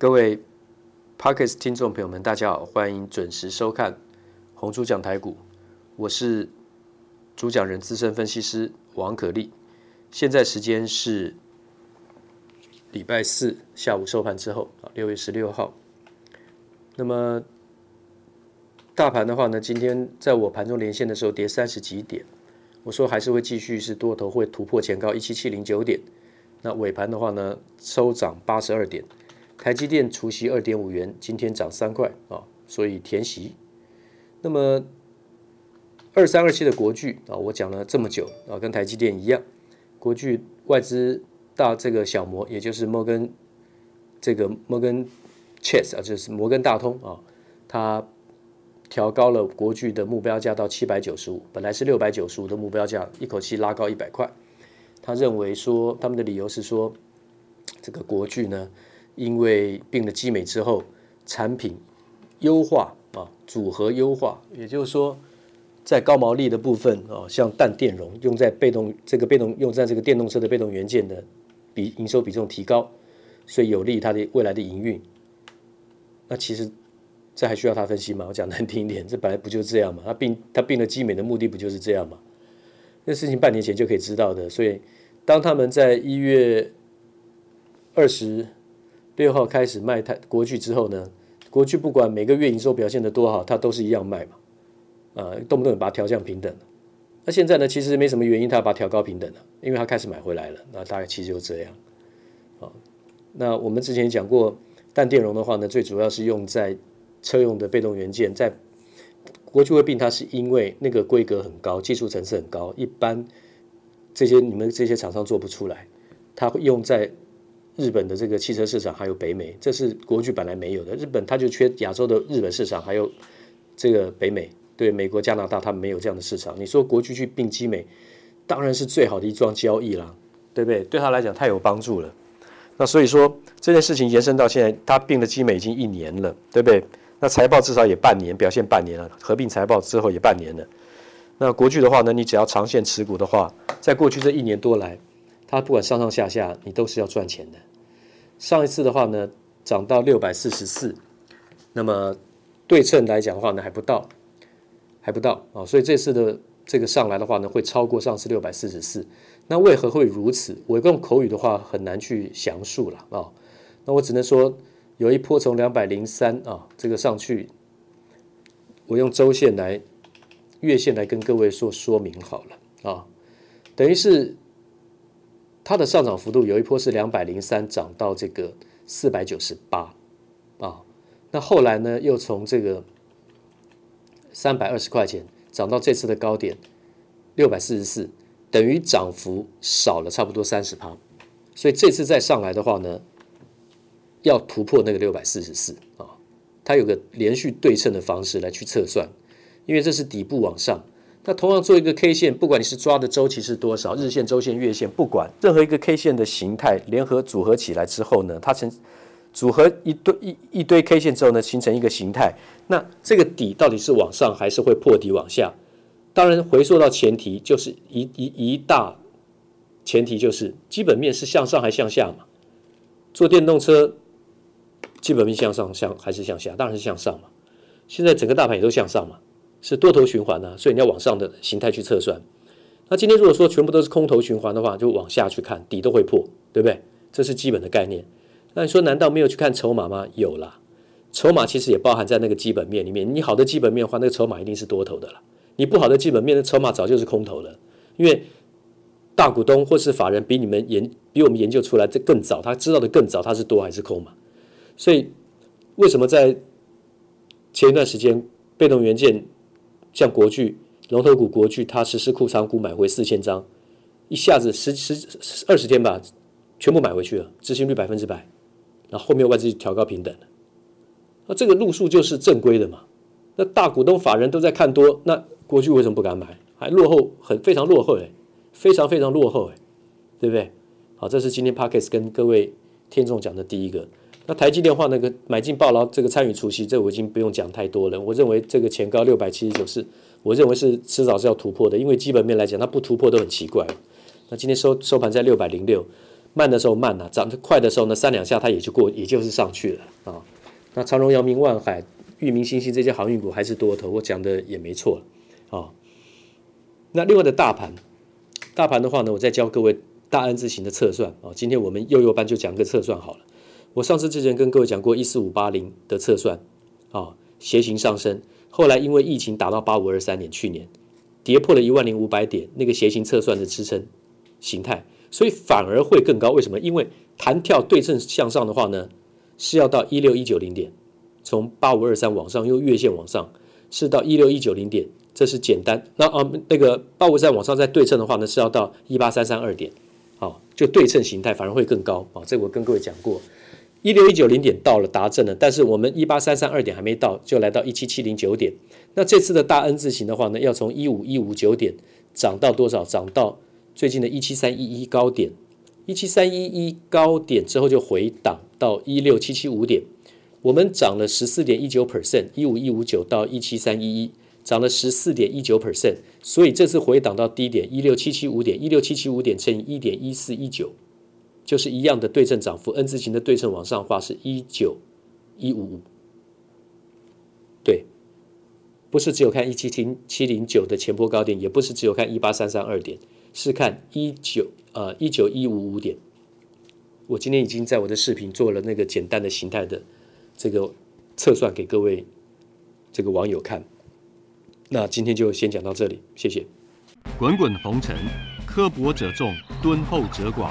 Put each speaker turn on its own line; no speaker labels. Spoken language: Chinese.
各位 Podcast 听众朋友们，大家好，欢迎准时收看红猪讲台股，我是主讲人资深分析师王可立。现在时间是礼拜四下午收盘之后啊，六月十六号。那么大盘的话呢，今天在我盘中连线的时候跌三十几点，我说还是会继续是多头会突破前高一七七零九点。那尾盘的话呢，收涨八十二点。台积电除息二点五元，今天涨三块啊，所以填息。那么二三二七的国巨啊，我讲了这么久啊，跟台积电一样，国巨外资大这个小摩，也就是摩根这个摩根 Chase 啊，就是摩根大通啊，它调高了国巨的目标价到七百九十五，本来是六百九十五的目标价，一口气拉高一百块。他认为说，他们的理由是说，这个国巨呢。因为并了基美之后，产品优化啊，组合优化，也就是说，在高毛利的部分啊，像氮电容用在被动这个被动用在这个电动车的被动元件的比营收比重提高，所以有利于它的未来的营运。那其实这还需要他分析吗？我讲难听一点，这本来不就这样吗？他并他并了基美的目的不就是这样吗？那事情半年前就可以知道的。所以当他们在一月二十。六号开始卖台国巨之后呢，国巨不管每个月营收表现得多好，它都是一样卖嘛，啊，动不动把它调降平等。那现在呢，其实没什么原因，它把它调高平等了，因为它开始买回来了。那大概其实就这样。啊，那我们之前讲过，氮电容的话呢，最主要是用在车用的被动元件，在国巨会并它是因为那个规格很高，技术层次很高，一般这些你们这些厂商做不出来，它会用在。日本的这个汽车市场还有北美，这是国巨本来没有的。日本它就缺亚洲的日本市场，还有这个北美，对美国、加拿大，它没有这样的市场。你说国巨去并基美，当然是最好的一桩交易啦，对不对？对他来讲太有帮助了。那所以说这件事情延伸到现在，他并了基美已经一年了，对不对？那财报至少也半年，表现半年了，合并财报之后也半年了。那国巨的话呢，你只要长线持股的话，在过去这一年多来，它不管上上下下，你都是要赚钱的。上一次的话呢，涨到六百四十四，那么对称来讲的话呢，还不到，还不到啊，所以这次的这个上来的话呢，会超过上次六百四十四。那为何会如此？我用口语的话很难去详述了啊。那我只能说，有一波从两百零三啊这个上去，我用周线来、月线来跟各位说说明好了啊，等于是。它的上涨幅度有一波是两百零三涨到这个四百九十八啊，那后来呢又从这个三百二十块钱涨到这次的高点六百四十四，等于涨幅少了差不多三十趴，所以这次再上来的话呢，要突破那个六百四十四啊，它有个连续对称的方式来去测算，因为这是底部往上。那同样做一个 K 线，不管你是抓的周期是多少，日线、周线、月线，不管任何一个 K 线的形态联合组合起来之后呢，它成组合一堆一一堆 K 线之后呢，形成一个形态。那这个底到底是往上还是会破底往下？当然回溯到前提，就是一一一大前提就是基本面是向上还向下嘛？做电动车基本面向上向还是向下？当然是向上嘛。现在整个大盘也都向上嘛。是多头循环呢、所以你要往上的形态去测算。那今天如果说全部都是空头循环的话，就往下去看，底都会破，对不对？这是基本的概念。那你说难道没有去看筹码吗？有啦，筹码其实也包含在那个基本面里面。你好的基本面的话，那个筹码一定是多头的了。你不好的基本面的筹码早就是空头了，因为大股东或是法人比你们研比我们研究出来这更早，他知道的更早，他是多还是空嘛？所以为什么在前一段时间被动元件？像国巨龙头股国巨，它实施库仓股买回四千张，一下子十十二十天吧，全部买回去了，执行率百分之百。然后后面外资调高平等了，那这个路数就是正规的嘛。那大股东法人都在看多，那国巨为什么不敢买？还落后很非常落后哎，非常非常落后哎，对不对？好，这是今天 Podcast 跟各位听众讲的第一个。那台积电话那个买进抱牢，这个参与除息，这我已经不用讲太多了。我认为这个前高六百七十九是，我认为是迟早是要突破的，因为基本面来讲，它不突破都很奇怪。那今天收收盘在六百零六，慢的时候慢了，涨得快的时候呢，三两下它也就过，也就是上去了啊。那长荣、阳明、万海、裕民、新兴这些航运股还是多头，我讲的也没错啊。那另外的大盘，大盘的话呢，我再教各位大 N 字形的测算啊。今天我们幼幼班就讲个测算好了。我上次之前跟各位讲过一四五八零的测算啊，斜形上升，后来因为疫情打到八五二三点，去年跌破了一万零五百点，那个斜形测算的支撑形态。所以反而会更高，为什么？因为弹跳对称向上的话呢，是要到一六一九零点，从八五二三往上用月线往上，是到一六一九零点，这是简单。那啊，那个八五三往上再对称的话呢，是要到一八三三二点，好，就对称形态反而会更高啊。这我跟各位讲过，一六一九零点到了达阵了，但是我们一八三三二点还没到，就来到一七七零九点。那这次的大 N 字形的话呢，要从一五一五九点涨到多少？涨到。最近的一七三一一高点，一七三一一高点之后就回档到一六七七五点，我们涨了十四点一九 percent，一五一五九到一七三一一，涨了十四点一九 percent，所以这次回档到低点一六七七五点，一六七七五点乘以一点一四一九，就是一样的对称涨幅，N 字形的对称往上画是一九一五五，对，不是只有看一七七七零九的前波高点，也不是只有看一八三三二点。是看一九呃一九一五五点，我今天已经在我的视频做了那个简单的形态的这个测算给各位这个网友看。那今天就先讲到这里，谢谢。
滚滚红尘，刻薄者众，敦厚者寡；